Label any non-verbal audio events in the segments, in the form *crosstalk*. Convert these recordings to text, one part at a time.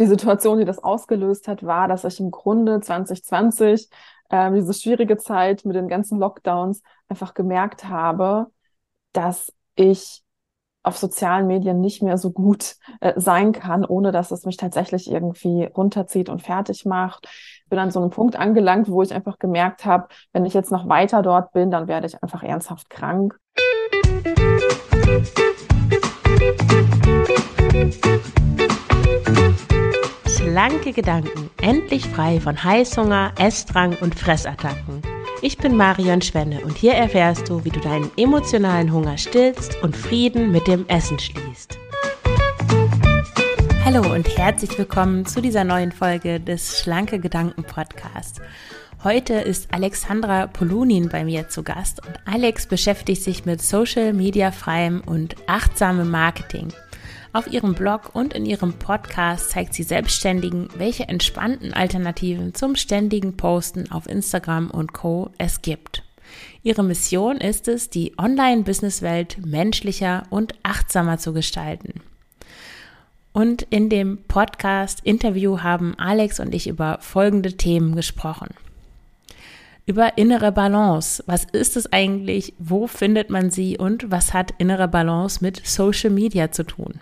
die Situation, die das ausgelöst hat, war, dass ich im Grunde 2020 äh, diese schwierige Zeit mit den ganzen Lockdowns einfach gemerkt habe, dass ich auf sozialen Medien nicht mehr so gut äh, sein kann, ohne dass es mich tatsächlich irgendwie runterzieht und fertig macht. Bin an so einem Punkt angelangt, wo ich einfach gemerkt habe, wenn ich jetzt noch weiter dort bin, dann werde ich einfach ernsthaft krank. Schlanke Gedanken, endlich frei von Heißhunger, Essdrang und Fressattacken. Ich bin Marion Schwenne und hier erfährst du, wie du deinen emotionalen Hunger stillst und Frieden mit dem Essen schließt. Hallo und herzlich willkommen zu dieser neuen Folge des Schlanke Gedanken Podcasts. Heute ist Alexandra Polunin bei mir zu Gast und Alex beschäftigt sich mit Social Media freiem und achtsamem Marketing. Auf ihrem Blog und in ihrem Podcast zeigt sie Selbstständigen, welche entspannten Alternativen zum ständigen Posten auf Instagram und Co. es gibt. Ihre Mission ist es, die Online-Business-Welt menschlicher und achtsamer zu gestalten. Und in dem Podcast-Interview haben Alex und ich über folgende Themen gesprochen. Über innere Balance. Was ist es eigentlich? Wo findet man sie? Und was hat innere Balance mit Social Media zu tun?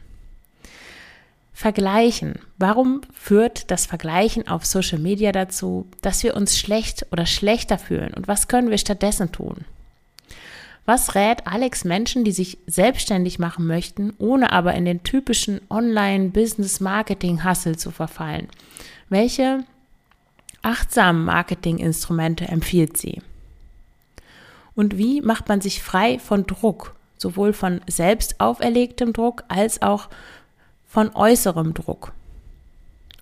Vergleichen. Warum führt das Vergleichen auf Social Media dazu, dass wir uns schlecht oder schlechter fühlen? Und was können wir stattdessen tun? Was rät Alex Menschen, die sich selbstständig machen möchten, ohne aber in den typischen Online-Business-Marketing-Hustle zu verfallen? Welche achtsamen Marketinginstrumente empfiehlt sie? Und wie macht man sich frei von Druck, sowohl von selbst auferlegtem Druck als auch von äußerem Druck.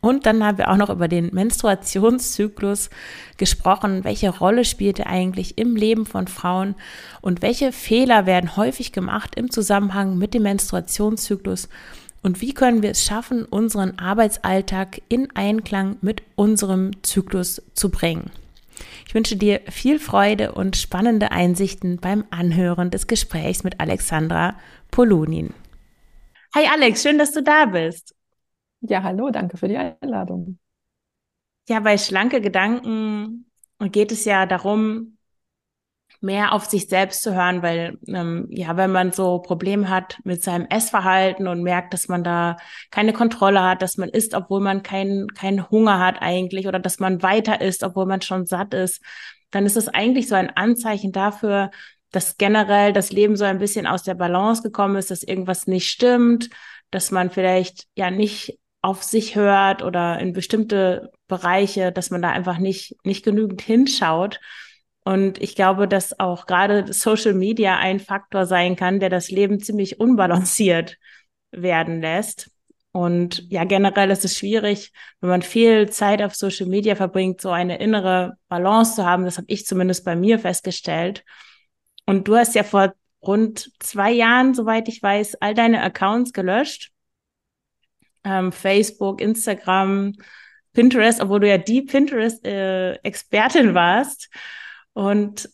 Und dann haben wir auch noch über den Menstruationszyklus gesprochen. Welche Rolle spielt er eigentlich im Leben von Frauen und welche Fehler werden häufig gemacht im Zusammenhang mit dem Menstruationszyklus und wie können wir es schaffen, unseren Arbeitsalltag in Einklang mit unserem Zyklus zu bringen. Ich wünsche dir viel Freude und spannende Einsichten beim Anhören des Gesprächs mit Alexandra Polunin. Hi Alex, schön, dass du da bist. Ja, hallo, danke für die Einladung. Ja, bei schlanke Gedanken geht es ja darum, mehr auf sich selbst zu hören, weil ähm, ja, wenn man so Probleme hat mit seinem Essverhalten und merkt, dass man da keine Kontrolle hat, dass man isst, obwohl man keinen keinen Hunger hat eigentlich oder dass man weiter isst, obwohl man schon satt ist, dann ist es eigentlich so ein Anzeichen dafür, dass generell das Leben so ein bisschen aus der Balance gekommen ist, dass irgendwas nicht stimmt, dass man vielleicht ja nicht auf sich hört oder in bestimmte Bereiche, dass man da einfach nicht, nicht genügend hinschaut. Und ich glaube, dass auch gerade Social Media ein Faktor sein kann, der das Leben ziemlich unbalanciert werden lässt. Und ja, generell ist es schwierig, wenn man viel Zeit auf Social Media verbringt, so eine innere Balance zu haben. Das habe ich zumindest bei mir festgestellt. Und du hast ja vor rund zwei Jahren, soweit ich weiß, all deine Accounts gelöscht. Ähm, Facebook, Instagram, Pinterest, obwohl du ja die Pinterest-Expertin äh, warst. Und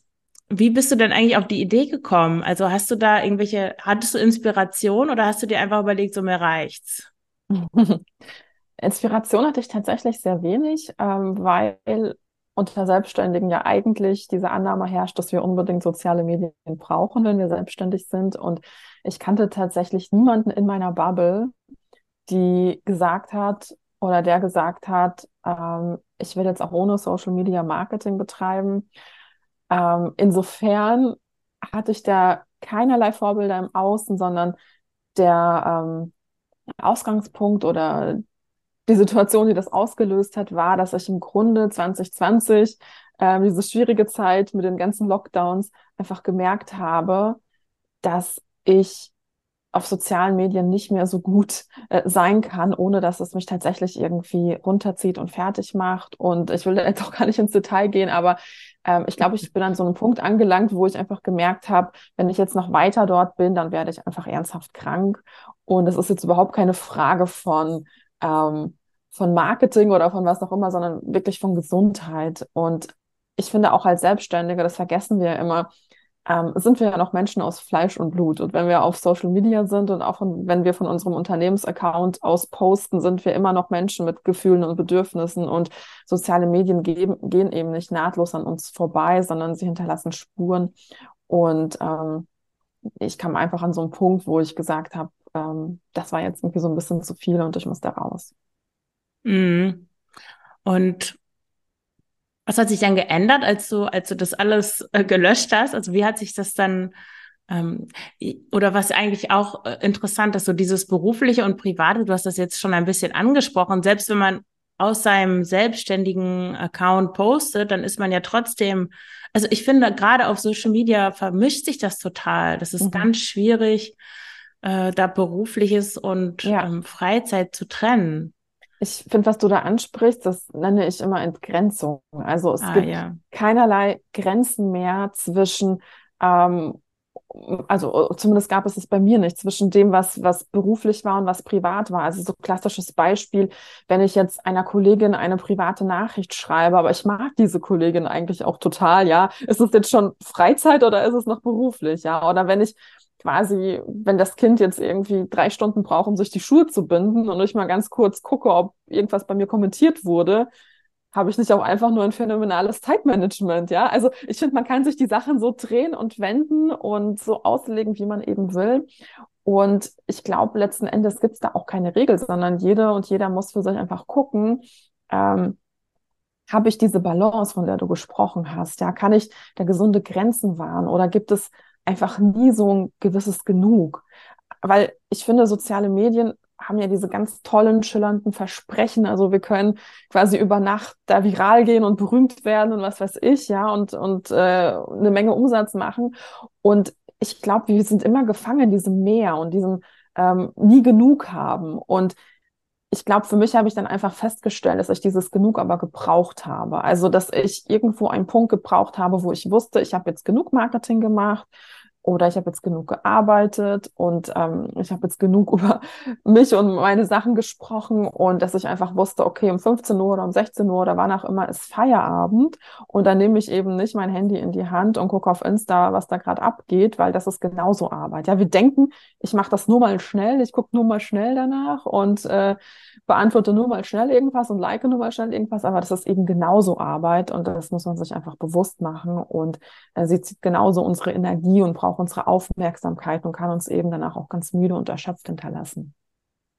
wie bist du denn eigentlich auf die Idee gekommen? Also hast du da irgendwelche, hattest du Inspiration oder hast du dir einfach überlegt, so mir reicht's? *laughs* Inspiration hatte ich tatsächlich sehr wenig, ähm, weil unter Selbstständigen ja eigentlich diese Annahme herrscht, dass wir unbedingt soziale Medien brauchen, wenn wir selbstständig sind. Und ich kannte tatsächlich niemanden in meiner Bubble, die gesagt hat oder der gesagt hat, ähm, ich will jetzt auch ohne Social Media Marketing betreiben. Ähm, insofern hatte ich da keinerlei Vorbilder im Außen, sondern der ähm, Ausgangspunkt oder die Situation, die das ausgelöst hat, war, dass ich im Grunde 2020 äh, diese schwierige Zeit mit den ganzen Lockdowns einfach gemerkt habe, dass ich auf sozialen Medien nicht mehr so gut äh, sein kann, ohne dass es mich tatsächlich irgendwie runterzieht und fertig macht. Und ich will jetzt auch gar nicht ins Detail gehen, aber ähm, ich glaube, ich bin an so einem Punkt angelangt, wo ich einfach gemerkt habe, wenn ich jetzt noch weiter dort bin, dann werde ich einfach ernsthaft krank. Und es ist jetzt überhaupt keine Frage von, ähm, von Marketing oder von was auch immer, sondern wirklich von Gesundheit. Und ich finde auch als Selbstständige, das vergessen wir immer, ähm, sind wir ja noch Menschen aus Fleisch und Blut. Und wenn wir auf Social Media sind und auch von, wenn wir von unserem Unternehmensaccount aus posten, sind wir immer noch Menschen mit Gefühlen und Bedürfnissen. Und soziale Medien geben, gehen eben nicht nahtlos an uns vorbei, sondern sie hinterlassen Spuren. Und ähm, ich kam einfach an so einen Punkt, wo ich gesagt habe, ähm, das war jetzt irgendwie so ein bisschen zu viel und ich muss da raus. Mhm. Und was hat sich dann geändert, als du, als du das alles äh, gelöscht hast? Also wie hat sich das dann ähm, oder was eigentlich auch äh, interessant ist, so dieses berufliche und private, du hast das jetzt schon ein bisschen angesprochen, selbst wenn man aus seinem selbstständigen Account postet, dann ist man ja trotzdem, also ich finde, gerade auf Social Media vermischt sich das total. Das ist mhm. ganz schwierig, äh, da berufliches und ja. ähm, Freizeit zu trennen. Ich finde, was du da ansprichst, das nenne ich immer Entgrenzung. Also es ah, gibt ja. keinerlei Grenzen mehr zwischen, ähm, also zumindest gab es es bei mir nicht, zwischen dem, was, was beruflich war und was privat war. Also so klassisches Beispiel, wenn ich jetzt einer Kollegin eine private Nachricht schreibe, aber ich mag diese Kollegin eigentlich auch total, ja. Ist es jetzt schon Freizeit oder ist es noch beruflich, ja? Oder wenn ich quasi, wenn das Kind jetzt irgendwie drei Stunden braucht, um sich die Schuhe zu binden und ich mal ganz kurz gucke, ob irgendwas bei mir kommentiert wurde, habe ich nicht auch einfach nur ein phänomenales Zeitmanagement, ja? Also ich finde, man kann sich die Sachen so drehen und wenden und so auslegen, wie man eben will. Und ich glaube, letzten Endes gibt es da auch keine Regel, sondern jede und jeder muss für sich einfach gucken, ähm, habe ich diese Balance, von der du gesprochen hast? Ja, kann ich da gesunde Grenzen wahren oder gibt es einfach nie so ein gewisses Genug. Weil ich finde, soziale Medien haben ja diese ganz tollen, schillernden Versprechen. Also wir können quasi über Nacht da viral gehen und berühmt werden und was weiß ich, ja, und, und äh, eine Menge Umsatz machen. Und ich glaube, wir sind immer gefangen in diesem Meer und diesem ähm, nie genug haben. Und ich glaube, für mich habe ich dann einfach festgestellt, dass ich dieses genug aber gebraucht habe. Also, dass ich irgendwo einen Punkt gebraucht habe, wo ich wusste, ich habe jetzt genug Marketing gemacht oder ich habe jetzt genug gearbeitet und ähm, ich habe jetzt genug *laughs* über mich und meine Sachen gesprochen und dass ich einfach wusste, okay, um 15 Uhr oder um 16 Uhr oder wann auch immer ist Feierabend und dann nehme ich eben nicht mein Handy in die Hand und gucke auf Insta, was da gerade abgeht, weil das ist genauso Arbeit. Ja, wir denken, ich mache das nur mal schnell, ich gucke nur mal schnell danach und äh, beantworte nur mal schnell irgendwas und like nur mal schnell irgendwas, aber das ist eben genauso Arbeit und das muss man sich einfach bewusst machen und äh, sie zieht genauso unsere Energie und braucht auch unsere Aufmerksamkeit und kann uns eben danach auch ganz müde und erschöpft hinterlassen.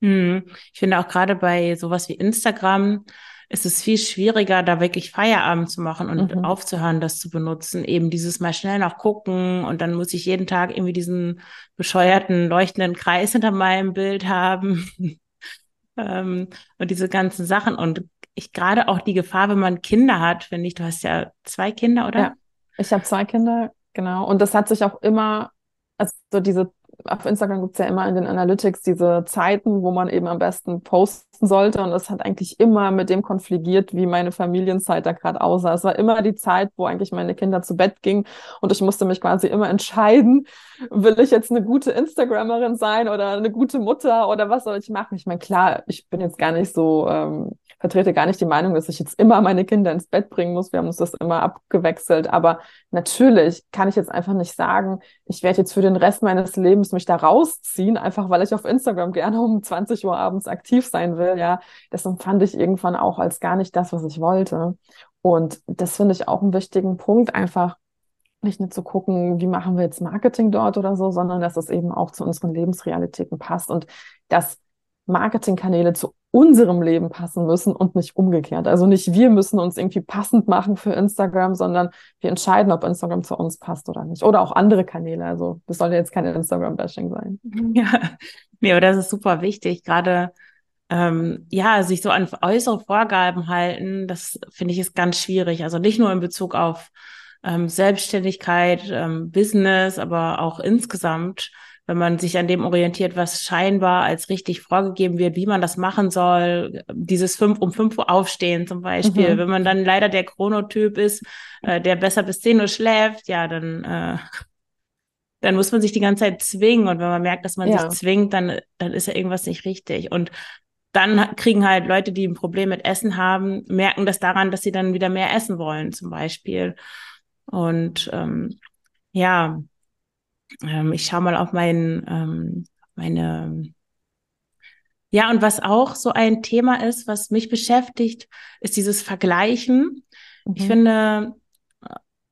Hm. Ich finde auch gerade bei sowas wie Instagram ist es viel schwieriger, da wirklich Feierabend zu machen und mhm. aufzuhören, das zu benutzen. Eben dieses mal schnell noch gucken und dann muss ich jeden Tag irgendwie diesen bescheuerten leuchtenden Kreis hinter meinem Bild haben. *laughs* ähm, und diese ganzen Sachen. Und ich gerade auch die Gefahr, wenn man Kinder hat, finde ich, du hast ja zwei Kinder, oder? Ja, ich habe zwei Kinder, Genau. Und das hat sich auch immer, also diese, auf Instagram gibt es ja immer in den Analytics diese Zeiten, wo man eben am besten posten sollte. Und das hat eigentlich immer mit dem konfligiert, wie meine Familienzeit da gerade aussah. Es war immer die Zeit, wo eigentlich meine Kinder zu Bett gingen. Und ich musste mich quasi immer entscheiden, will ich jetzt eine gute Instagrammerin sein oder eine gute Mutter oder was soll ich machen? Ich meine, klar, ich bin jetzt gar nicht so ähm, vertrete gar nicht die Meinung, dass ich jetzt immer meine Kinder ins Bett bringen muss. Wir haben uns das immer abgewechselt. Aber natürlich kann ich jetzt einfach nicht sagen, ich werde jetzt für den Rest meines Lebens mich da rausziehen, einfach weil ich auf Instagram gerne um 20 Uhr abends aktiv sein will. Ja, das empfand ich irgendwann auch als gar nicht das, was ich wollte. Und das finde ich auch einen wichtigen Punkt, einfach nicht nur zu gucken, wie machen wir jetzt Marketing dort oder so, sondern dass es eben auch zu unseren Lebensrealitäten passt und dass Marketingkanäle zu unserem Leben passen müssen und nicht umgekehrt. Also nicht wir müssen uns irgendwie passend machen für Instagram, sondern wir entscheiden, ob Instagram zu uns passt oder nicht. Oder auch andere Kanäle. Also das soll jetzt keine Instagram-Bashing sein. *laughs* Ja, aber das ist super wichtig. Gerade ähm, ja, sich so an äußere Vorgaben halten, das finde ich ist ganz schwierig. Also nicht nur in Bezug auf ähm, Selbstständigkeit, ähm, Business, aber auch insgesamt wenn man sich an dem orientiert, was scheinbar als richtig vorgegeben wird, wie man das machen soll, dieses fünf um fünf Uhr aufstehen zum Beispiel. Mhm. Wenn man dann leider der Chronotyp ist, äh, der besser bis zehn Uhr schläft, ja, dann, äh, dann muss man sich die ganze Zeit zwingen. Und wenn man merkt, dass man ja. sich zwingt, dann, dann ist ja irgendwas nicht richtig. Und dann kriegen halt Leute, die ein Problem mit Essen haben, merken das daran, dass sie dann wieder mehr essen wollen, zum Beispiel. Und ähm, ja, ähm, ich schaue mal auf mein, ähm, meine, ja, und was auch so ein Thema ist, was mich beschäftigt, ist dieses Vergleichen. Mhm. Ich finde,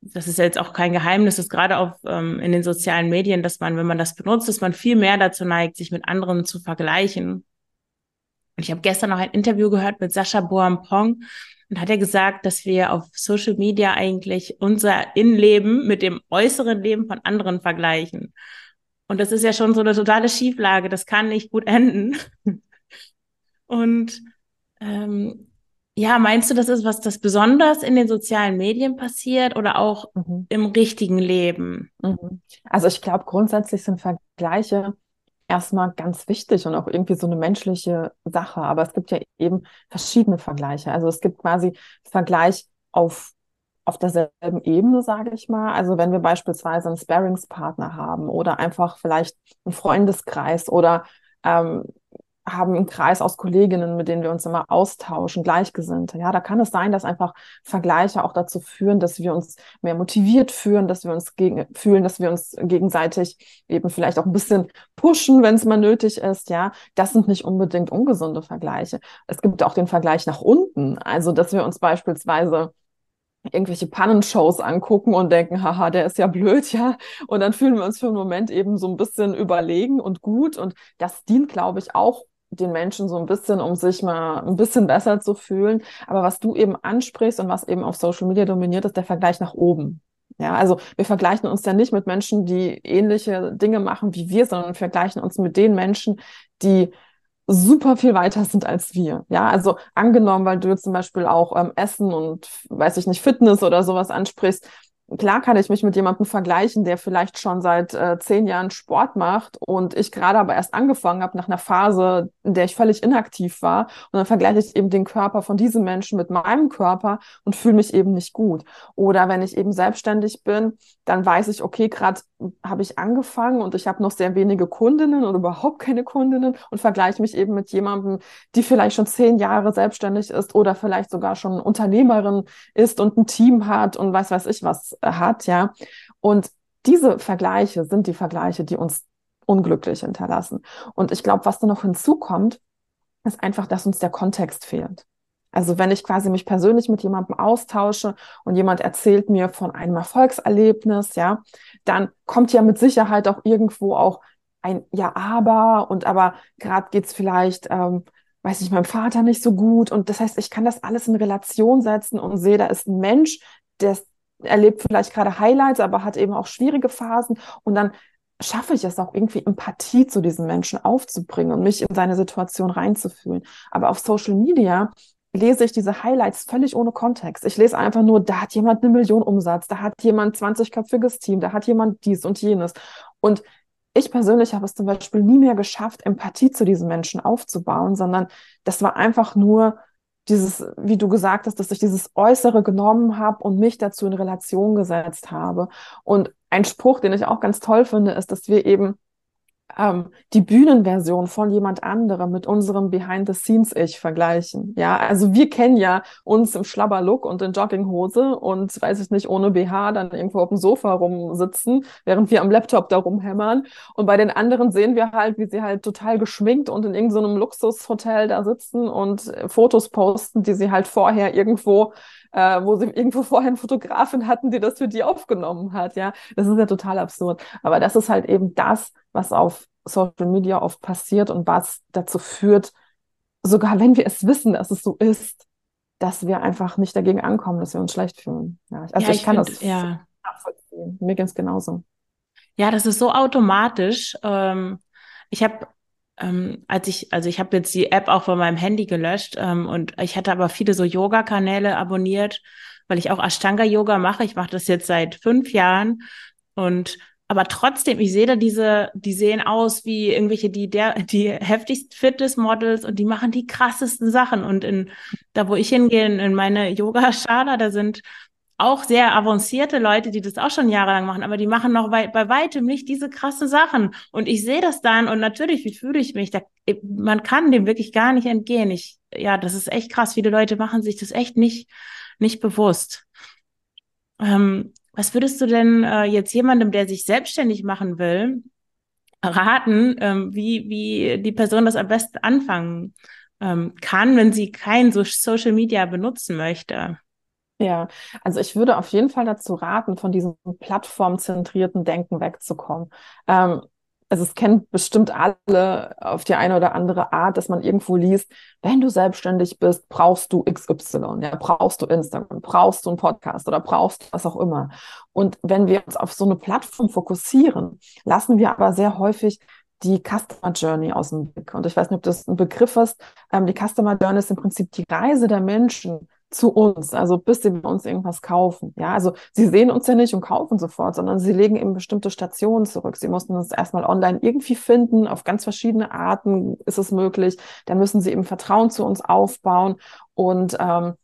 das ist jetzt auch kein Geheimnis, ist gerade auch ähm, in den sozialen Medien, dass man, wenn man das benutzt, dass man viel mehr dazu neigt, sich mit anderen zu vergleichen. Und ich habe gestern noch ein Interview gehört mit Sascha Boampong und hat er gesagt, dass wir auf Social Media eigentlich unser Innenleben mit dem äußeren Leben von anderen vergleichen. Und das ist ja schon so eine totale Schieflage. Das kann nicht gut enden. *laughs* Und ähm, ja, meinst du, das ist was, das besonders in den sozialen Medien passiert oder auch mhm. im richtigen Leben? Mhm. Also ich glaube, grundsätzlich sind Vergleiche erstmal ganz wichtig und auch irgendwie so eine menschliche Sache. Aber es gibt ja eben verschiedene Vergleiche. Also es gibt quasi Vergleich auf auf derselben Ebene, sage ich mal. Also wenn wir beispielsweise einen Sparringspartner haben oder einfach vielleicht einen Freundeskreis oder ähm, haben einen Kreis aus Kolleginnen, mit denen wir uns immer austauschen, Gleichgesinnte. Ja, da kann es sein, dass einfach Vergleiche auch dazu führen, dass wir uns mehr motiviert fühlen, dass wir uns gegen, fühlen, dass wir uns gegenseitig eben vielleicht auch ein bisschen pushen, wenn es mal nötig ist. Ja, das sind nicht unbedingt ungesunde Vergleiche. Es gibt auch den Vergleich nach unten. Also, dass wir uns beispielsweise irgendwelche Pannenshows angucken und denken, haha, der ist ja blöd, ja. Und dann fühlen wir uns für einen Moment eben so ein bisschen überlegen und gut. Und das dient, glaube ich, auch den Menschen so ein bisschen, um sich mal ein bisschen besser zu fühlen. Aber was du eben ansprichst und was eben auf Social Media dominiert, ist der Vergleich nach oben. Ja, also wir vergleichen uns ja nicht mit Menschen, die ähnliche Dinge machen wie wir, sondern wir vergleichen uns mit den Menschen, die super viel weiter sind als wir. Ja, also angenommen, weil du zum Beispiel auch ähm, Essen und weiß ich nicht, Fitness oder sowas ansprichst, klar kann ich mich mit jemandem vergleichen, der vielleicht schon seit äh, zehn Jahren Sport macht und ich gerade aber erst angefangen habe nach einer Phase, in der ich völlig inaktiv war. Und dann vergleiche ich eben den Körper von diesem Menschen mit meinem Körper und fühle mich eben nicht gut. Oder wenn ich eben selbstständig bin, dann weiß ich, okay, gerade habe ich angefangen und ich habe noch sehr wenige Kundinnen oder überhaupt keine Kundinnen und vergleiche mich eben mit jemandem, die vielleicht schon zehn Jahre selbstständig ist oder vielleicht sogar schon Unternehmerin ist und ein Team hat und weiß weiß ich was hat, ja. Und diese Vergleiche sind die Vergleiche, die uns unglücklich hinterlassen. Und ich glaube, was da noch hinzukommt, ist einfach, dass uns der Kontext fehlt. Also wenn ich quasi mich persönlich mit jemandem austausche und jemand erzählt mir von einem Erfolgserlebnis, ja, dann kommt ja mit Sicherheit auch irgendwo auch ein Ja, aber und aber gerade geht's vielleicht, ähm, weiß ich, meinem Vater nicht so gut. Und das heißt, ich kann das alles in Relation setzen und sehe, da ist ein Mensch, der erlebt vielleicht gerade Highlights, aber hat eben auch schwierige Phasen. Und dann schaffe ich es auch irgendwie Empathie zu diesen Menschen aufzubringen und mich in seine Situation reinzufühlen. Aber auf Social Media lese ich diese Highlights völlig ohne Kontext. Ich lese einfach nur, da hat jemand eine Million Umsatz, da hat jemand 20-köpfiges Team, da hat jemand dies und jenes. Und ich persönlich habe es zum Beispiel nie mehr geschafft, Empathie zu diesen Menschen aufzubauen, sondern das war einfach nur dieses, wie du gesagt hast, dass ich dieses Äußere genommen habe und mich dazu in Relation gesetzt habe. Und ein Spruch, den ich auch ganz toll finde, ist, dass wir eben ähm, die Bühnenversion von jemand anderem mit unserem Behind-the-Scenes-Ich vergleichen. Ja, also wir kennen ja uns im Schlabberlook und in Jogginghose und weiß ich nicht, ohne BH dann irgendwo auf dem Sofa rumsitzen, während wir am Laptop da rumhämmern. Und bei den anderen sehen wir halt, wie sie halt total geschminkt und in irgendeinem so Luxushotel da sitzen und Fotos posten, die sie halt vorher irgendwo äh, wo sie irgendwo vorher eine Fotografin hatten, die das für die aufgenommen hat. Ja, das ist ja total absurd. Aber das ist halt eben das, was auf Social Media oft passiert und was dazu führt, sogar wenn wir es wissen, dass es so ist, dass wir einfach nicht dagegen ankommen, dass wir uns schlecht fühlen. Ja, also ja, ich, ich, kann find, das ja. nachvollziehen. Mir es genauso. Ja, das ist so automatisch. Ähm, ich habe ähm, als ich, also ich habe jetzt die App auch von meinem Handy gelöscht ähm, und ich hatte aber viele so Yoga-Kanäle abonniert, weil ich auch Ashtanga-Yoga mache. Ich mache das jetzt seit fünf Jahren und aber trotzdem, ich sehe da diese, die sehen aus wie irgendwelche, die der, die heftigsten Fitness-Models und die machen die krassesten Sachen. Und in, da wo ich hingehe, in meine Yoga-Schala, da sind auch sehr avancierte Leute, die das auch schon jahrelang machen, aber die machen noch bei, bei weitem nicht diese krassen Sachen. Und ich sehe das dann und natürlich, wie fühle ich mich? Da, man kann dem wirklich gar nicht entgehen. Ich, ja, das ist echt krass. Viele Leute machen sich das echt nicht, nicht bewusst. Ähm, was würdest du denn äh, jetzt jemandem, der sich selbstständig machen will, raten, ähm, wie, wie die Person das am besten anfangen ähm, kann, wenn sie kein so Social Media benutzen möchte? Ja, also ich würde auf jeden Fall dazu raten, von diesem plattformzentrierten Denken wegzukommen. Ähm, also es kennen bestimmt alle auf die eine oder andere Art, dass man irgendwo liest, wenn du selbstständig bist, brauchst du XY, ja, brauchst du Instagram, brauchst du einen Podcast oder brauchst was auch immer. Und wenn wir uns auf so eine Plattform fokussieren, lassen wir aber sehr häufig die Customer Journey aus dem Blick. Und ich weiß nicht, ob das ein Begriff ist. Ähm, die Customer Journey ist im Prinzip die Reise der Menschen zu uns, also bis sie bei uns irgendwas kaufen. Ja, also sie sehen uns ja nicht und kaufen sofort, sondern sie legen eben bestimmte Stationen zurück. Sie mussten uns erstmal online irgendwie finden, auf ganz verschiedene Arten ist es möglich. Dann müssen sie eben Vertrauen zu uns aufbauen und ähm,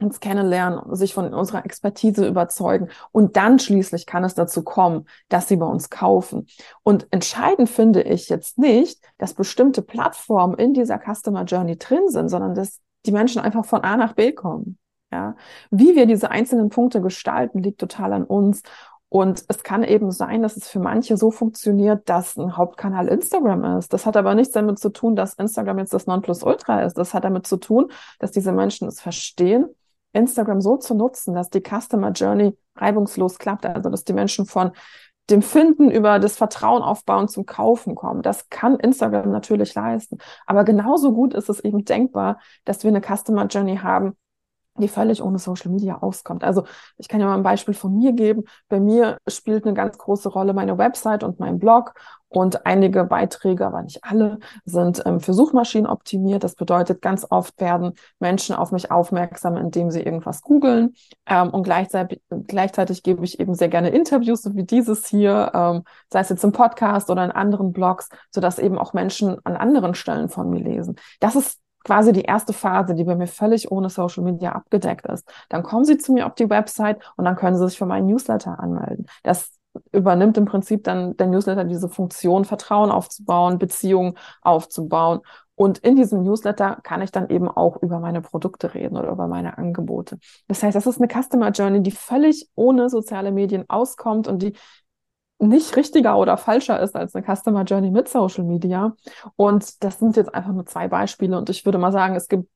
uns kennenlernen, sich von unserer Expertise überzeugen. Und dann schließlich kann es dazu kommen, dass sie bei uns kaufen. Und entscheidend finde ich jetzt nicht, dass bestimmte Plattformen in dieser Customer Journey drin sind, sondern dass die Menschen einfach von A nach B kommen. Ja, wie wir diese einzelnen Punkte gestalten, liegt total an uns. Und es kann eben sein, dass es für manche so funktioniert, dass ein Hauptkanal Instagram ist. Das hat aber nichts damit zu tun, dass Instagram jetzt das Nonplusultra ist. Das hat damit zu tun, dass diese Menschen es verstehen, Instagram so zu nutzen, dass die Customer Journey reibungslos klappt. Also, dass die Menschen von dem Finden über das Vertrauen aufbauen zum Kaufen kommen. Das kann Instagram natürlich leisten. Aber genauso gut ist es eben denkbar, dass wir eine Customer Journey haben, die völlig ohne Social Media auskommt. Also ich kann ja mal ein Beispiel von mir geben. Bei mir spielt eine ganz große Rolle meine Website und mein Blog und einige Beiträge, aber nicht alle, sind ähm, für Suchmaschinen optimiert. Das bedeutet, ganz oft werden Menschen auf mich aufmerksam, indem sie irgendwas googeln. Ähm, und gleichzeitig, gleichzeitig gebe ich eben sehr gerne Interviews, so wie dieses hier, ähm, sei es jetzt im Podcast oder in anderen Blogs, sodass eben auch Menschen an anderen Stellen von mir lesen. Das ist quasi die erste Phase, die bei mir völlig ohne Social Media abgedeckt ist. Dann kommen Sie zu mir auf die Website und dann können Sie sich für meinen Newsletter anmelden. Das übernimmt im Prinzip dann der Newsletter diese Funktion, Vertrauen aufzubauen, Beziehungen aufzubauen. Und in diesem Newsletter kann ich dann eben auch über meine Produkte reden oder über meine Angebote. Das heißt, das ist eine Customer Journey, die völlig ohne soziale Medien auskommt und die nicht richtiger oder falscher ist als eine Customer Journey mit Social Media. Und das sind jetzt einfach nur zwei Beispiele. Und ich würde mal sagen, es gibt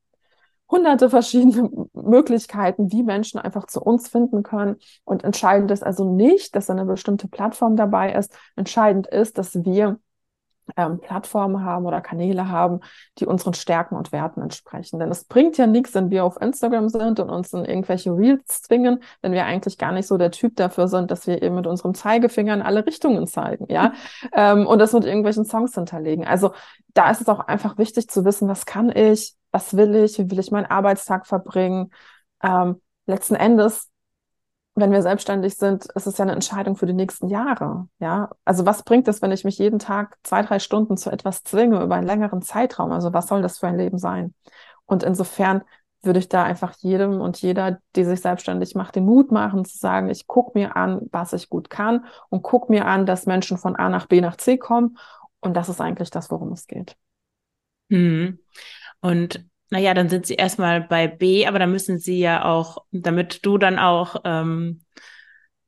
hunderte verschiedene Möglichkeiten, wie Menschen einfach zu uns finden können. Und entscheidend ist also nicht, dass eine bestimmte Plattform dabei ist. Entscheidend ist, dass wir ähm, Plattformen haben oder Kanäle haben, die unseren Stärken und Werten entsprechen. Denn es bringt ja nichts, wenn wir auf Instagram sind und uns in irgendwelche Reels zwingen, wenn wir eigentlich gar nicht so der Typ dafür sind, dass wir eben mit unserem Zeigefinger in alle Richtungen zeigen, ja, *laughs* ähm, und das mit irgendwelchen Songs hinterlegen. Also da ist es auch einfach wichtig zu wissen, was kann ich, was will ich, wie will ich meinen Arbeitstag verbringen. Ähm, letzten Endes wenn wir selbstständig sind, ist es ja eine Entscheidung für die nächsten Jahre. Ja, also was bringt es, wenn ich mich jeden Tag zwei, drei Stunden zu etwas zwinge über einen längeren Zeitraum? Also was soll das für ein Leben sein? Und insofern würde ich da einfach jedem und jeder, die sich selbstständig macht, den Mut machen zu sagen, ich gucke mir an, was ich gut kann und gucke mir an, dass Menschen von A nach B nach C kommen. Und das ist eigentlich das, worum es geht. Mhm. Und naja, dann sind sie erstmal bei B, aber dann müssen sie ja auch, damit du dann auch ähm,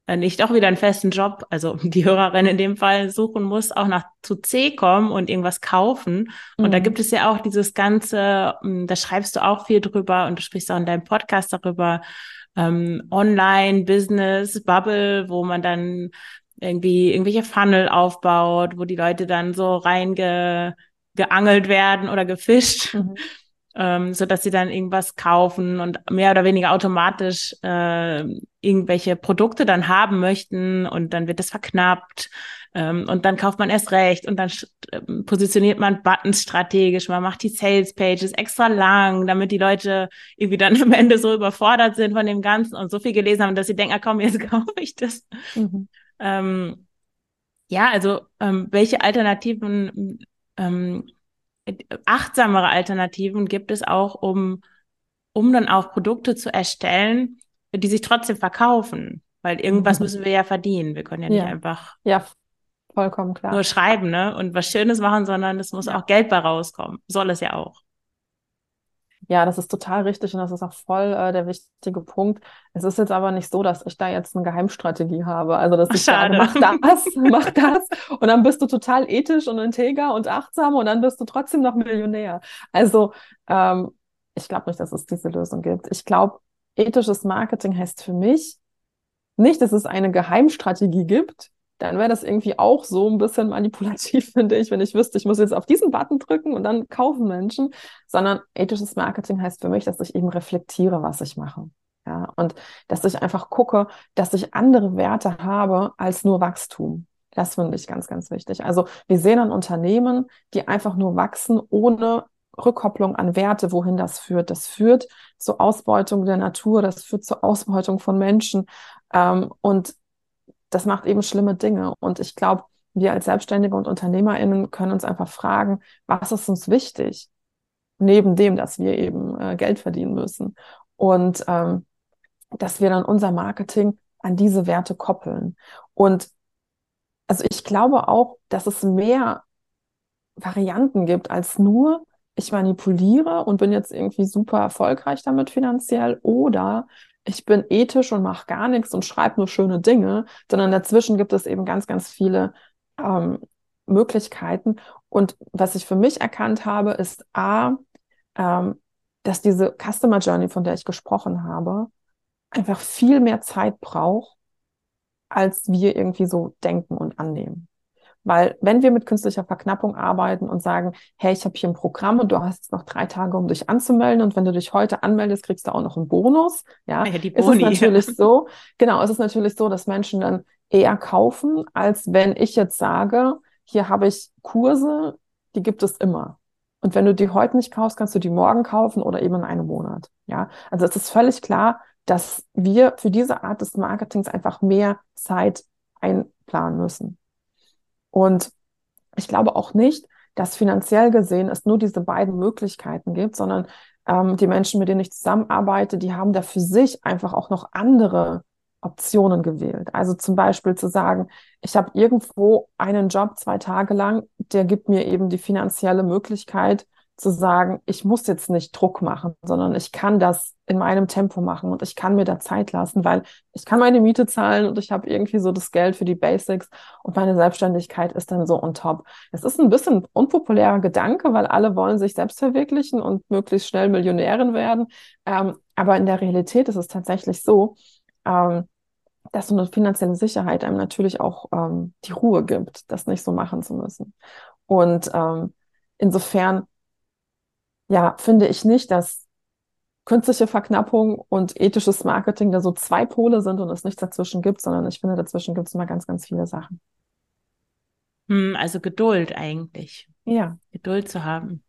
nicht auch wieder einen festen Job, also *laughs* die Hörerin in dem Fall suchen muss, auch nach zu C kommen und irgendwas kaufen. Und mhm. da gibt es ja auch dieses ganze, hm, da schreibst du auch viel drüber und du sprichst auch in deinem Podcast darüber, ähm, Online, Business, Bubble, wo man dann irgendwie irgendwelche Funnel aufbaut, wo die Leute dann so reingeangelt werden oder gefischt. Mhm ähm, so dass sie dann irgendwas kaufen und mehr oder weniger automatisch äh, irgendwelche Produkte dann haben möchten und dann wird es verknappt ähm, und dann kauft man erst recht und dann äh, positioniert man Buttons strategisch, man macht die Sales Pages extra lang, damit die Leute irgendwie dann *laughs* am Ende so überfordert sind von dem Ganzen und so viel gelesen haben, dass sie denken, ah, komm, jetzt *laughs* kaufe ich das. Mhm. Ähm, ja, also ähm, welche Alternativen ähm, achtsamere Alternativen gibt es auch, um, um dann auch Produkte zu erstellen, die sich trotzdem verkaufen. Weil irgendwas mhm. müssen wir ja verdienen. Wir können ja nicht ja. einfach ja, vollkommen klar. nur schreiben ne? und was Schönes machen, sondern es muss ja. auch Geld bei rauskommen. Soll es ja auch. Ja, das ist total richtig und das ist auch voll äh, der wichtige Punkt. Es ist jetzt aber nicht so, dass ich da jetzt eine Geheimstrategie habe. Also, dass Ach, ich sage, mach das, *laughs* mach das und dann bist du total ethisch und integer und achtsam und dann bist du trotzdem noch Millionär. Also, ähm, ich glaube nicht, dass es diese Lösung gibt. Ich glaube, ethisches Marketing heißt für mich nicht, dass es eine Geheimstrategie gibt, dann wäre das irgendwie auch so ein bisschen manipulativ, *laughs* finde ich, wenn ich wüsste, ich muss jetzt auf diesen Button drücken und dann kaufen Menschen, sondern ethisches Marketing heißt für mich, dass ich eben reflektiere, was ich mache. Ja, und dass ich einfach gucke, dass ich andere Werte habe als nur Wachstum. Das finde ich ganz, ganz wichtig. Also wir sehen an Unternehmen, die einfach nur wachsen, ohne Rückkopplung an Werte, wohin das führt. Das führt zur Ausbeutung der Natur, das führt zur Ausbeutung von Menschen. Ähm, und das macht eben schlimme Dinge. Und ich glaube, wir als Selbstständige und UnternehmerInnen können uns einfach fragen, was ist uns wichtig? Neben dem, dass wir eben äh, Geld verdienen müssen. Und ähm, dass wir dann unser Marketing an diese Werte koppeln. Und also ich glaube auch, dass es mehr Varianten gibt als nur, ich manipuliere und bin jetzt irgendwie super erfolgreich damit finanziell oder ich bin ethisch und mache gar nichts und schreibe nur schöne Dinge, sondern dazwischen gibt es eben ganz, ganz viele ähm, Möglichkeiten. Und was ich für mich erkannt habe, ist A, ähm, dass diese Customer Journey, von der ich gesprochen habe, einfach viel mehr Zeit braucht, als wir irgendwie so denken und annehmen. Weil wenn wir mit künstlicher Verknappung arbeiten und sagen, hey, ich habe hier ein Programm und du hast jetzt noch drei Tage, um dich anzumelden und wenn du dich heute anmeldest, kriegst du auch noch einen Bonus. Ja, ja die Boni. ist es natürlich *laughs* so. Genau, es ist natürlich so, dass Menschen dann eher kaufen, als wenn ich jetzt sage, hier habe ich Kurse, die gibt es immer. Und wenn du die heute nicht kaufst, kannst du die morgen kaufen oder eben in einem Monat. Ja, also es ist völlig klar, dass wir für diese Art des Marketings einfach mehr Zeit einplanen müssen. Und ich glaube auch nicht, dass finanziell gesehen es nur diese beiden Möglichkeiten gibt, sondern ähm, die Menschen, mit denen ich zusammenarbeite, die haben da für sich einfach auch noch andere Optionen gewählt. Also zum Beispiel zu sagen, ich habe irgendwo einen Job zwei Tage lang, der gibt mir eben die finanzielle Möglichkeit, zu sagen, ich muss jetzt nicht Druck machen, sondern ich kann das in meinem Tempo machen und ich kann mir da Zeit lassen, weil ich kann meine Miete zahlen und ich habe irgendwie so das Geld für die Basics und meine Selbstständigkeit ist dann so on top. Es ist ein bisschen unpopulärer Gedanke, weil alle wollen sich selbst verwirklichen und möglichst schnell Millionärin werden. Ähm, aber in der Realität ist es tatsächlich so, ähm, dass so eine finanzielle Sicherheit einem natürlich auch ähm, die Ruhe gibt, das nicht so machen zu müssen. Und ähm, insofern ja, finde ich nicht, dass künstliche Verknappung und ethisches Marketing da so zwei Pole sind und es nichts dazwischen gibt, sondern ich finde, dazwischen gibt es immer ganz, ganz viele Sachen. Hm, also Geduld eigentlich. Ja. Geduld zu haben.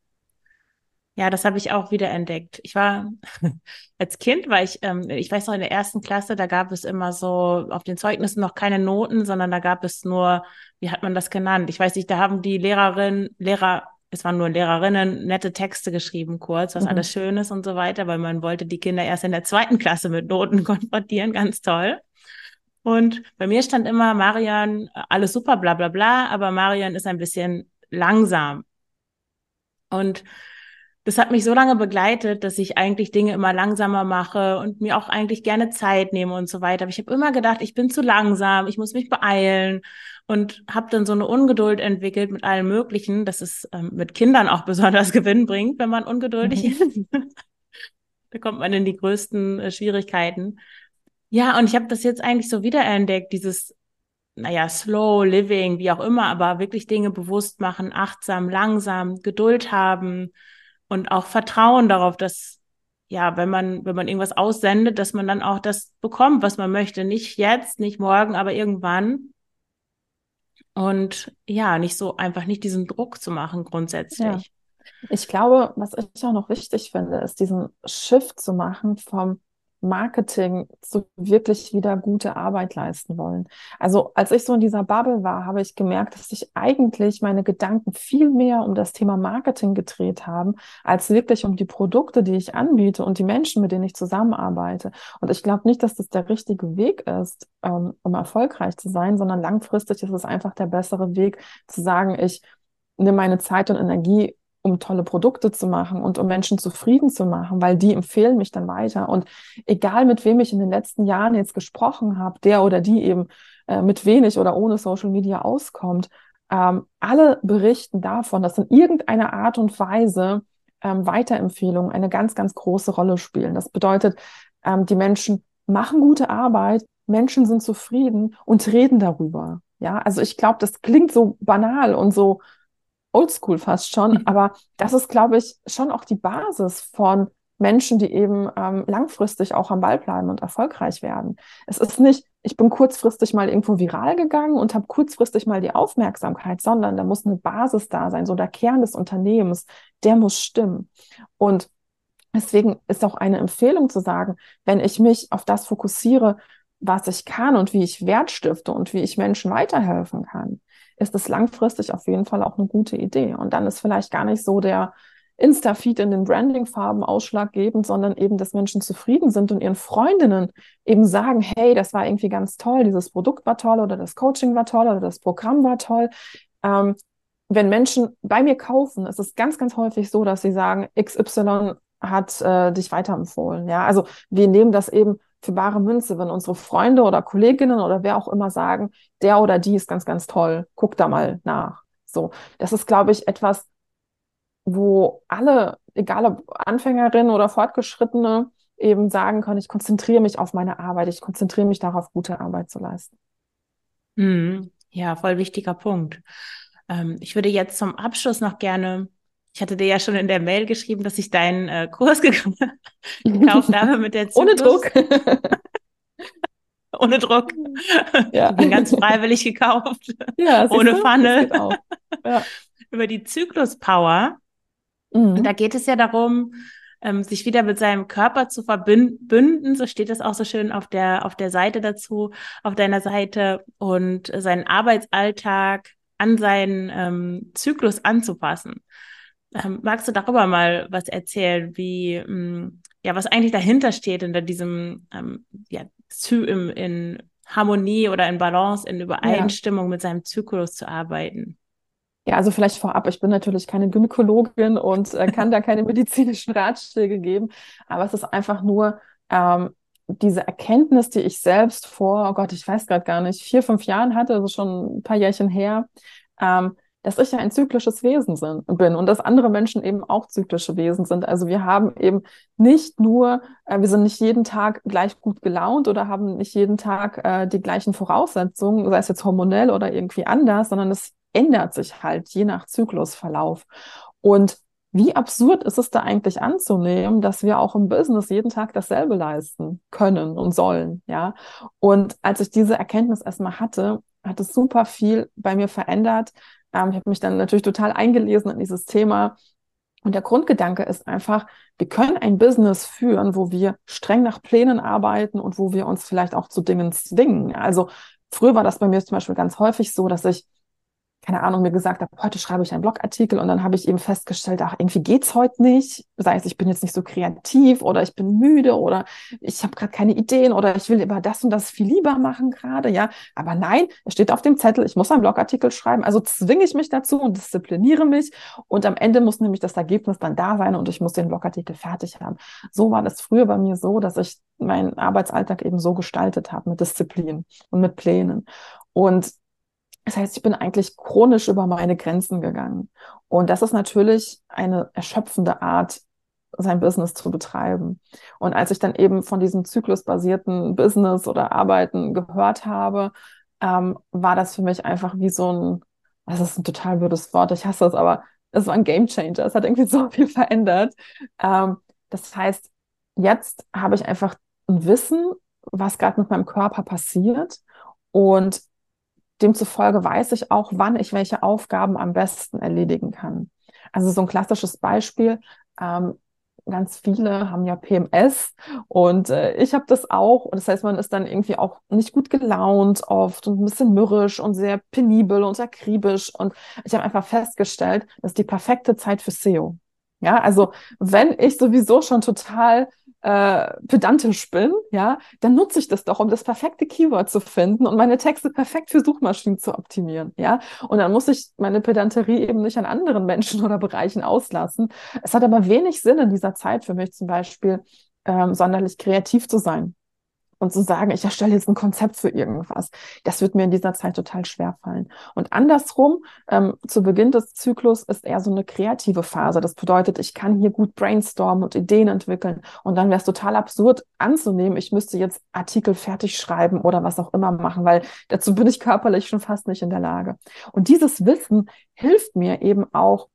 Ja, das habe ich auch wieder entdeckt. Ich war *laughs* als Kind, war ich, ähm, ich weiß noch, in der ersten Klasse, da gab es immer so auf den Zeugnissen noch keine Noten, sondern da gab es nur, wie hat man das genannt? Ich weiß nicht, da haben die Lehrerinnen, Lehrer es waren nur Lehrerinnen, nette Texte geschrieben, kurz, was mhm. alles schön ist und so weiter, weil man wollte die Kinder erst in der zweiten Klasse mit Noten *laughs* konfrontieren, ganz toll. Und bei mir stand immer Marian, alles super, bla bla bla, aber Marian ist ein bisschen langsam. Und das hat mich so lange begleitet, dass ich eigentlich Dinge immer langsamer mache und mir auch eigentlich gerne Zeit nehme und so weiter. Aber ich habe immer gedacht, ich bin zu langsam, ich muss mich beeilen und habe dann so eine Ungeduld entwickelt mit allem Möglichen, dass es ähm, mit Kindern auch *laughs* besonders Gewinn bringt, wenn man ungeduldig mhm. ist. *laughs* da kommt man in die größten äh, Schwierigkeiten. Ja, und ich habe das jetzt eigentlich so wiederentdeckt, dieses, naja, slow living, wie auch immer, aber wirklich Dinge bewusst machen, achtsam, langsam, Geduld haben und auch Vertrauen darauf, dass ja, wenn man, wenn man irgendwas aussendet, dass man dann auch das bekommt, was man möchte. Nicht jetzt, nicht morgen, aber irgendwann. Und ja, nicht so einfach nicht diesen Druck zu machen grundsätzlich. Ja. Ich glaube, was ich auch noch wichtig finde, ist diesen Shift zu machen vom Marketing zu wirklich wieder gute Arbeit leisten wollen. Also als ich so in dieser Bubble war, habe ich gemerkt, dass sich eigentlich meine Gedanken viel mehr um das Thema Marketing gedreht haben, als wirklich um die Produkte, die ich anbiete und die Menschen, mit denen ich zusammenarbeite. Und ich glaube nicht, dass das der richtige Weg ist, ähm, um erfolgreich zu sein, sondern langfristig ist es einfach der bessere Weg zu sagen, ich nehme meine Zeit und Energie um tolle Produkte zu machen und um Menschen zufrieden zu machen, weil die empfehlen mich dann weiter. Und egal mit wem ich in den letzten Jahren jetzt gesprochen habe, der oder die eben äh, mit wenig oder ohne Social Media auskommt, ähm, alle berichten davon, dass in irgendeiner Art und Weise ähm, Weiterempfehlungen eine ganz, ganz große Rolle spielen. Das bedeutet, ähm, die Menschen machen gute Arbeit, Menschen sind zufrieden und reden darüber. Ja, also ich glaube, das klingt so banal und so oldschool fast schon, mhm. aber das ist, glaube ich, schon auch die Basis von Menschen, die eben ähm, langfristig auch am Ball bleiben und erfolgreich werden. Es ist nicht, ich bin kurzfristig mal irgendwo viral gegangen und habe kurzfristig mal die Aufmerksamkeit, sondern da muss eine Basis da sein, so der Kern des Unternehmens, der muss stimmen. Und deswegen ist auch eine Empfehlung zu sagen, wenn ich mich auf das fokussiere, was ich kann und wie ich Wert stifte und wie ich Menschen weiterhelfen kann, ist es langfristig auf jeden Fall auch eine gute Idee. Und dann ist vielleicht gar nicht so der Insta-Feed in den Branding-Farben ausschlaggebend, sondern eben, dass Menschen zufrieden sind und ihren Freundinnen eben sagen, hey, das war irgendwie ganz toll, dieses Produkt war toll oder das Coaching war toll oder das Programm war toll. Ähm, wenn Menschen bei mir kaufen, ist es ganz, ganz häufig so, dass sie sagen, XY hat äh, dich weiterempfohlen. Ja, also wir nehmen das eben für bare Münze, wenn unsere Freunde oder Kolleginnen oder wer auch immer sagen, der oder die ist ganz, ganz toll, guck da mal nach. So, das ist, glaube ich, etwas, wo alle, egal ob Anfängerinnen oder Fortgeschrittene, eben sagen können, ich konzentriere mich auf meine Arbeit, ich konzentriere mich darauf, gute Arbeit zu leisten. Mhm. Ja, voll wichtiger Punkt. Ähm, ich würde jetzt zum Abschluss noch gerne ich hatte dir ja schon in der Mail geschrieben, dass ich deinen äh, Kurs *laughs* gekauft habe mit der Zyklus. Ohne Druck. *laughs* Ohne Druck. Ja. Ich bin ganz freiwillig gekauft. Ja, ohne Pfanne. Ja. *laughs* Über die Zyklus-Power. Mhm. Und da geht es ja darum, ähm, sich wieder mit seinem Körper zu verbünden. So steht es auch so schön auf der, auf der Seite dazu, auf deiner Seite und seinen Arbeitsalltag an seinen ähm, Zyklus anzupassen. Ähm, magst du darüber mal was erzählen, wie, ähm, ja, was eigentlich dahinter steht in diesem, ähm, ja, in, in Harmonie oder in Balance, in Übereinstimmung ja. mit seinem Zyklus zu arbeiten? Ja, also vielleicht vorab, ich bin natürlich keine Gynäkologin und äh, kann da keine *laughs* medizinischen Ratschläge geben, aber es ist einfach nur ähm, diese Erkenntnis, die ich selbst vor, oh Gott, ich weiß gerade gar nicht, vier, fünf Jahren hatte, also schon ein paar Jährchen her, ähm, dass ich ja ein zyklisches Wesen sind, bin und dass andere Menschen eben auch zyklische Wesen sind. Also wir haben eben nicht nur, äh, wir sind nicht jeden Tag gleich gut gelaunt oder haben nicht jeden Tag äh, die gleichen Voraussetzungen, sei es jetzt hormonell oder irgendwie anders, sondern es ändert sich halt je nach Zyklusverlauf. Und wie absurd ist es da eigentlich anzunehmen, dass wir auch im Business jeden Tag dasselbe leisten können und sollen, ja? Und als ich diese Erkenntnis erstmal hatte, hat es super viel bei mir verändert, ähm, ich habe mich dann natürlich total eingelesen in dieses Thema. Und der Grundgedanke ist einfach, wir können ein Business führen, wo wir streng nach Plänen arbeiten und wo wir uns vielleicht auch zu Dingen zwingen. Also früher war das bei mir zum Beispiel ganz häufig so, dass ich keine Ahnung, mir gesagt habe, heute schreibe ich einen Blogartikel und dann habe ich eben festgestellt, ach, irgendwie geht's heute nicht. Sei es, ich bin jetzt nicht so kreativ oder ich bin müde oder ich habe gerade keine Ideen oder ich will über das und das viel lieber machen gerade, ja. Aber nein, es steht auf dem Zettel, ich muss einen Blogartikel schreiben. Also zwinge ich mich dazu und diszipliniere mich und am Ende muss nämlich das Ergebnis dann da sein und ich muss den Blogartikel fertig haben. So war das früher bei mir so, dass ich meinen Arbeitsalltag eben so gestaltet habe mit Disziplin und mit Plänen. Und das heißt, ich bin eigentlich chronisch über meine Grenzen gegangen. Und das ist natürlich eine erschöpfende Art, sein Business zu betreiben. Und als ich dann eben von diesem zyklusbasierten Business oder Arbeiten gehört habe, ähm, war das für mich einfach wie so ein, das ist ein total würdes Wort, ich hasse es, aber es war ein Game Changer. Es hat irgendwie so viel verändert. Ähm, das heißt, jetzt habe ich einfach ein Wissen, was gerade mit meinem Körper passiert und Demzufolge weiß ich auch, wann ich welche Aufgaben am besten erledigen kann. Also so ein klassisches Beispiel. Ähm, ganz viele haben ja PMS und äh, ich habe das auch. Und das heißt, man ist dann irgendwie auch nicht gut gelaunt oft und ein bisschen mürrisch und sehr penibel und akribisch. Und ich habe einfach festgestellt, das ist die perfekte Zeit für SEO. Ja, also wenn ich sowieso schon total äh, pedantisch bin, ja, dann nutze ich das doch, um das perfekte Keyword zu finden und meine Texte perfekt für Suchmaschinen zu optimieren, ja. Und dann muss ich meine Pedanterie eben nicht an anderen Menschen *laughs* oder Bereichen auslassen. Es hat aber wenig Sinn in dieser Zeit für mich zum Beispiel, ähm, sonderlich kreativ zu sein und zu sagen, ich erstelle jetzt ein Konzept für irgendwas. Das wird mir in dieser Zeit total schwer fallen. Und andersrum, ähm, zu Beginn des Zyklus ist eher so eine kreative Phase. Das bedeutet, ich kann hier gut brainstormen und Ideen entwickeln. Und dann wäre es total absurd anzunehmen, ich müsste jetzt Artikel fertig schreiben oder was auch immer machen, weil dazu bin ich körperlich schon fast nicht in der Lage. Und dieses Wissen hilft mir eben auch,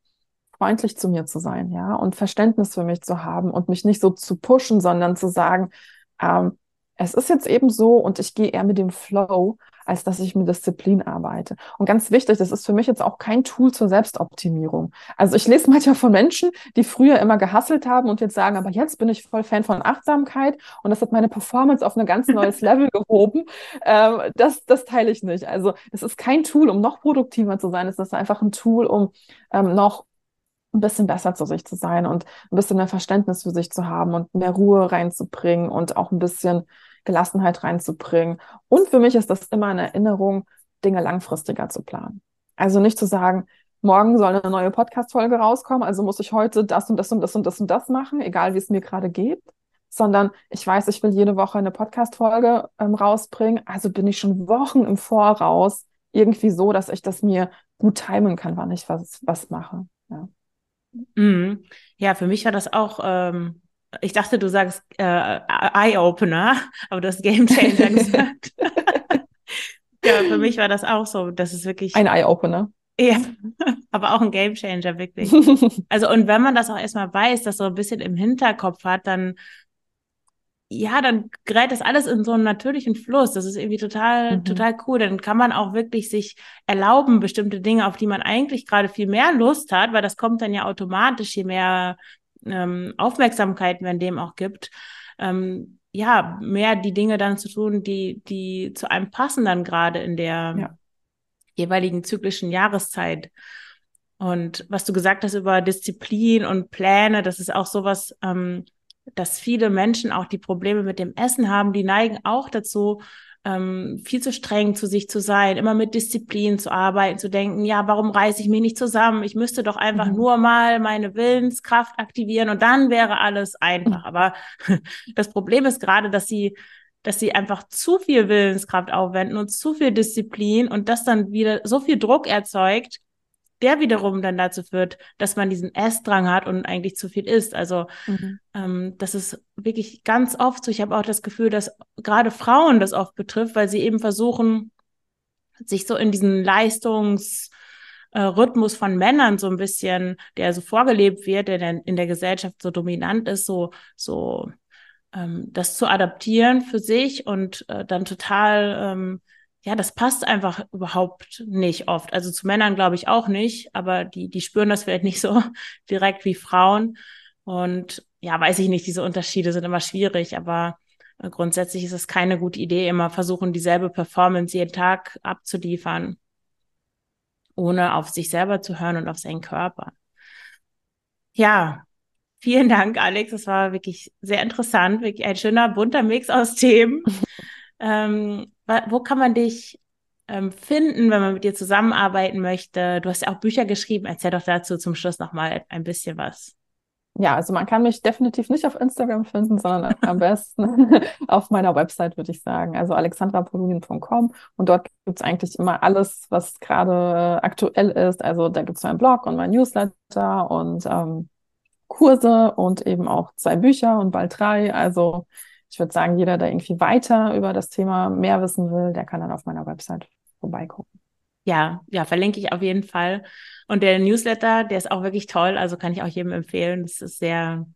freundlich zu mir zu sein, ja, und Verständnis für mich zu haben und mich nicht so zu pushen, sondern zu sagen, ähm, es ist jetzt eben so und ich gehe eher mit dem Flow, als dass ich mit Disziplin arbeite. Und ganz wichtig, das ist für mich jetzt auch kein Tool zur Selbstoptimierung. Also ich lese *laughs* manchmal von Menschen, die früher immer gehasselt haben und jetzt sagen, aber jetzt bin ich voll Fan von Achtsamkeit und das hat meine Performance auf ein ganz *laughs* neues Level gehoben. Ähm, das, das teile ich nicht. Also es ist kein Tool, um noch produktiver zu sein. Es ist einfach ein Tool, um ähm, noch ein bisschen besser zu sich zu sein und ein bisschen mehr Verständnis für sich zu haben und mehr Ruhe reinzubringen und auch ein bisschen Gelassenheit reinzubringen. Und für mich ist das immer eine Erinnerung, Dinge langfristiger zu planen. Also nicht zu sagen, morgen soll eine neue Podcast-Folge rauskommen, also muss ich heute das und das und das und das und das machen, egal wie es mir gerade geht, sondern ich weiß, ich will jede Woche eine Podcast-Folge ähm, rausbringen, also bin ich schon Wochen im Voraus irgendwie so, dass ich das mir gut timen kann, wann ich was, was mache. Ja. Mhm. Ja, für mich war das auch, ähm, ich dachte, du sagst äh, Eye-Opener, *laughs* aber du hast Game Changer *laughs* gesagt. *laughs* ja, für mich war das auch so, dass es wirklich. Ein Eye-Opener. Ja, aber auch ein Game Changer, wirklich. Also, und wenn man das auch erstmal weiß, das so ein bisschen im Hinterkopf hat, dann ja, dann gerät das alles in so einen natürlichen Fluss. Das ist irgendwie total, mhm. total cool. Dann kann man auch wirklich sich erlauben, bestimmte Dinge, auf die man eigentlich gerade viel mehr Lust hat, weil das kommt dann ja automatisch, je mehr ähm, Aufmerksamkeit man dem auch gibt, ähm, ja, mehr die Dinge dann zu tun, die, die zu einem passen dann gerade in der ja. jeweiligen zyklischen Jahreszeit. Und was du gesagt hast über Disziplin und Pläne, das ist auch sowas, ähm, dass viele Menschen auch die Probleme mit dem Essen haben, die neigen auch dazu, ähm, viel zu streng zu sich zu sein, immer mit Disziplin zu arbeiten, zu denken, ja, warum reiße ich mich nicht zusammen? Ich müsste doch einfach mhm. nur mal meine Willenskraft aktivieren und dann wäre alles einfach. Mhm. Aber *laughs* das Problem ist gerade, dass sie dass sie einfach zu viel Willenskraft aufwenden und zu viel Disziplin und das dann wieder so viel Druck erzeugt, der wiederum dann dazu führt, dass man diesen Essdrang hat und eigentlich zu viel isst. Also mhm. ähm, das ist wirklich ganz oft so. Ich habe auch das Gefühl, dass gerade Frauen das oft betrifft, weil sie eben versuchen, sich so in diesen Leistungs Rhythmus von Männern so ein bisschen, der so vorgelebt wird, der dann in der Gesellschaft so dominant ist, so, so ähm, das zu adaptieren für sich und äh, dann total ähm, ja, das passt einfach überhaupt nicht oft. Also zu Männern glaube ich auch nicht, aber die, die spüren das vielleicht nicht so *laughs* direkt wie Frauen. Und ja, weiß ich nicht, diese Unterschiede sind immer schwierig, aber äh, grundsätzlich ist es keine gute Idee, immer versuchen, dieselbe Performance jeden Tag abzuliefern, ohne auf sich selber zu hören und auf seinen Körper. Ja, vielen Dank, Alex. Das war wirklich sehr interessant, wirklich ein schöner, bunter Mix aus Themen. *laughs* ähm, wo kann man dich ähm, finden, wenn man mit dir zusammenarbeiten möchte? Du hast ja auch Bücher geschrieben. Erzähl doch dazu zum Schluss nochmal ein bisschen was. Ja, also man kann mich definitiv nicht auf Instagram finden, sondern *laughs* am besten *laughs* auf meiner Website, würde ich sagen. Also alexandrapolunin.com und dort gibt es eigentlich immer alles, was gerade aktuell ist. Also da gibt es meinen Blog und mein Newsletter und ähm, Kurse und eben auch zwei Bücher und bald drei. Also ich würde sagen, jeder, der irgendwie weiter über das Thema mehr wissen will, der kann dann auf meiner Website vorbeigucken. Ja, ja, verlinke ich auf jeden Fall. Und der Newsletter, der ist auch wirklich toll, also kann ich auch jedem empfehlen. Das ist sehr,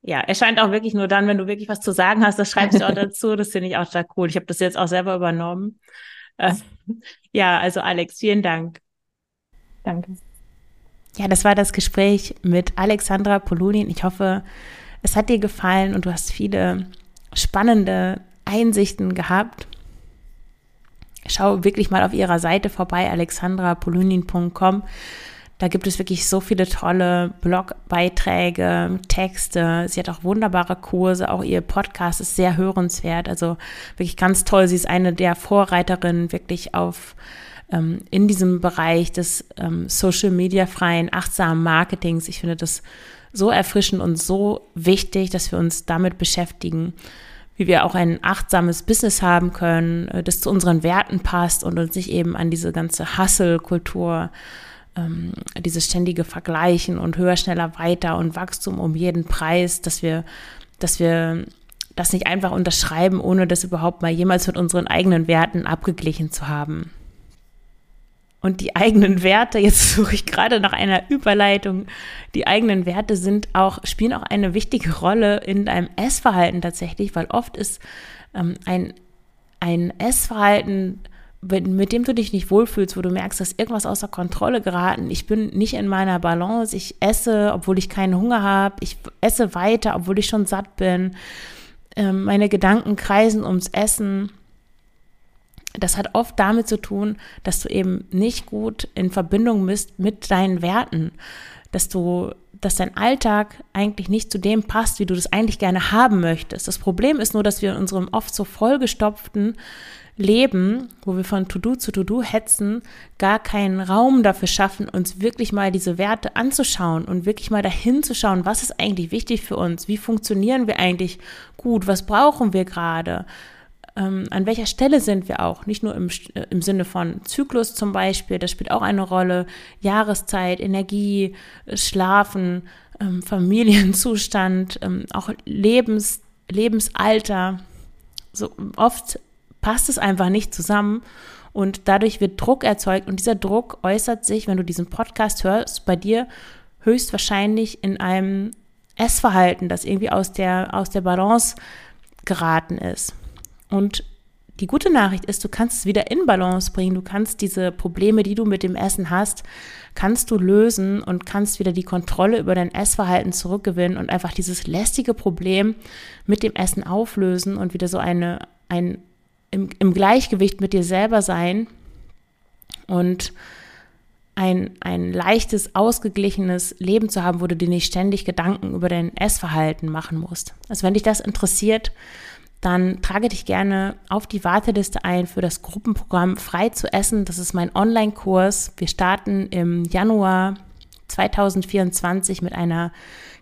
ja, erscheint auch wirklich nur dann, wenn du wirklich was zu sagen hast, das schreibst du auch *laughs* dazu. Das finde ich auch sehr cool. Ich habe das jetzt auch selber übernommen. Äh, ja, also Alex, vielen Dank. Danke. Ja, das war das Gespräch mit Alexandra Polunin. Ich hoffe, es hat dir gefallen und du hast viele spannende Einsichten gehabt. Schau wirklich mal auf ihrer Seite vorbei, alexandrapolunin.com. Da gibt es wirklich so viele tolle Blogbeiträge, Texte. Sie hat auch wunderbare Kurse. Auch ihr Podcast ist sehr hörenswert. Also wirklich ganz toll. Sie ist eine der Vorreiterinnen wirklich auf ähm, in diesem Bereich des ähm, Social Media freien, achtsamen Marketings. Ich finde das so erfrischend und so wichtig, dass wir uns damit beschäftigen wie wir auch ein achtsames Business haben können, äh, das zu unseren Werten passt und uns nicht eben an diese ganze Hustle-Kultur, ähm, dieses ständige Vergleichen und höher, schneller, weiter und Wachstum um jeden Preis, dass wir, dass wir das nicht einfach unterschreiben, ohne das überhaupt mal jemals mit unseren eigenen Werten abgeglichen zu haben und die eigenen Werte, jetzt *laughs* suche ich gerade nach einer Überleitung, die eigenen Werte sind auch, spielen auch eine wichtige Rolle in deinem Essverhalten tatsächlich, weil oft ist ähm, ein, ein Essverhalten, mit dem du dich nicht wohlfühlst, wo du merkst, dass irgendwas außer Kontrolle geraten, ich bin nicht in meiner Balance, ich esse, obwohl ich keinen Hunger habe, ich esse weiter, obwohl ich schon satt bin, ähm, meine Gedanken kreisen ums Essen das hat oft damit zu tun, dass du eben nicht gut in Verbindung bist mit deinen Werten, dass du, dass dein Alltag eigentlich nicht zu dem passt, wie du das eigentlich gerne haben möchtest. Das Problem ist nur, dass wir in unserem oft so vollgestopften Leben, wo wir von To-Do zu To-Do hetzen, gar keinen Raum dafür schaffen, uns wirklich mal diese Werte anzuschauen und wirklich mal dahin zu schauen, was ist eigentlich wichtig für uns, wie funktionieren wir eigentlich gut, was brauchen wir gerade, ähm, an welcher Stelle sind wir auch, nicht nur im, äh, im Sinne von Zyklus zum Beispiel, das spielt auch eine Rolle, Jahreszeit, Energie, Schlafen, ähm, *laughs* Familienzustand, ähm, auch Lebens, Lebensalter. So oft passt es einfach nicht zusammen und dadurch wird Druck erzeugt und dieser Druck äußert sich, wenn du diesen Podcast hörst, bei dir höchstwahrscheinlich in einem Essverhalten, das irgendwie aus der, aus der Balance geraten ist. Und die gute Nachricht ist, du kannst es wieder in Balance bringen. Du kannst diese Probleme, die du mit dem Essen hast, kannst du lösen und kannst wieder die Kontrolle über dein Essverhalten zurückgewinnen und einfach dieses lästige Problem mit dem Essen auflösen und wieder so eine, ein, im, im Gleichgewicht mit dir selber sein und ein, ein leichtes, ausgeglichenes Leben zu haben, wo du dir nicht ständig Gedanken über dein Essverhalten machen musst. Also wenn dich das interessiert, dann trage dich gerne auf die Warteliste ein für das Gruppenprogramm Frei zu essen. Das ist mein Online-Kurs. Wir starten im Januar 2024 mit einer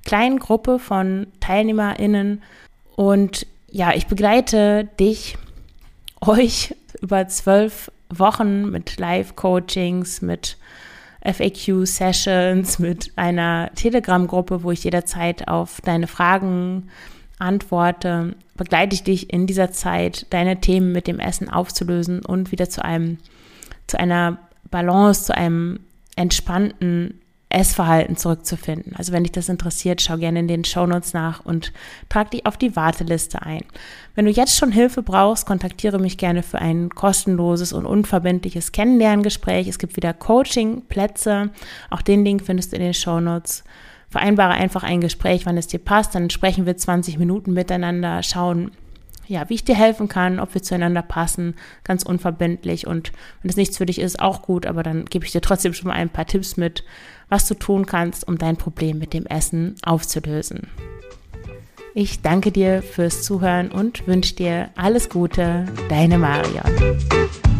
kleinen Gruppe von TeilnehmerInnen. Und ja, ich begleite dich, *laughs* euch über zwölf Wochen mit Live-Coachings, mit FAQ-Sessions, mit einer Telegram-Gruppe, wo ich jederzeit auf deine Fragen antworte, begleite ich dich in dieser Zeit, deine Themen mit dem Essen aufzulösen und wieder zu einem, zu einer Balance, zu einem entspannten Essverhalten zurückzufinden. Also wenn dich das interessiert, schau gerne in den Shownotes nach und trag dich auf die Warteliste ein. Wenn du jetzt schon Hilfe brauchst, kontaktiere mich gerne für ein kostenloses und unverbindliches Kennenlerngespräch. Es gibt wieder Coaching-Plätze. Auch den Link findest du in den Shownotes. Vereinbare einfach ein Gespräch, wann es dir passt. Dann sprechen wir 20 Minuten miteinander, schauen, ja, wie ich dir helfen kann, ob wir zueinander passen, ganz unverbindlich. Und wenn es nichts für dich ist, auch gut, aber dann gebe ich dir trotzdem schon mal ein paar Tipps mit, was du tun kannst, um dein Problem mit dem Essen aufzulösen. Ich danke dir fürs Zuhören und wünsche dir alles Gute, deine Marion.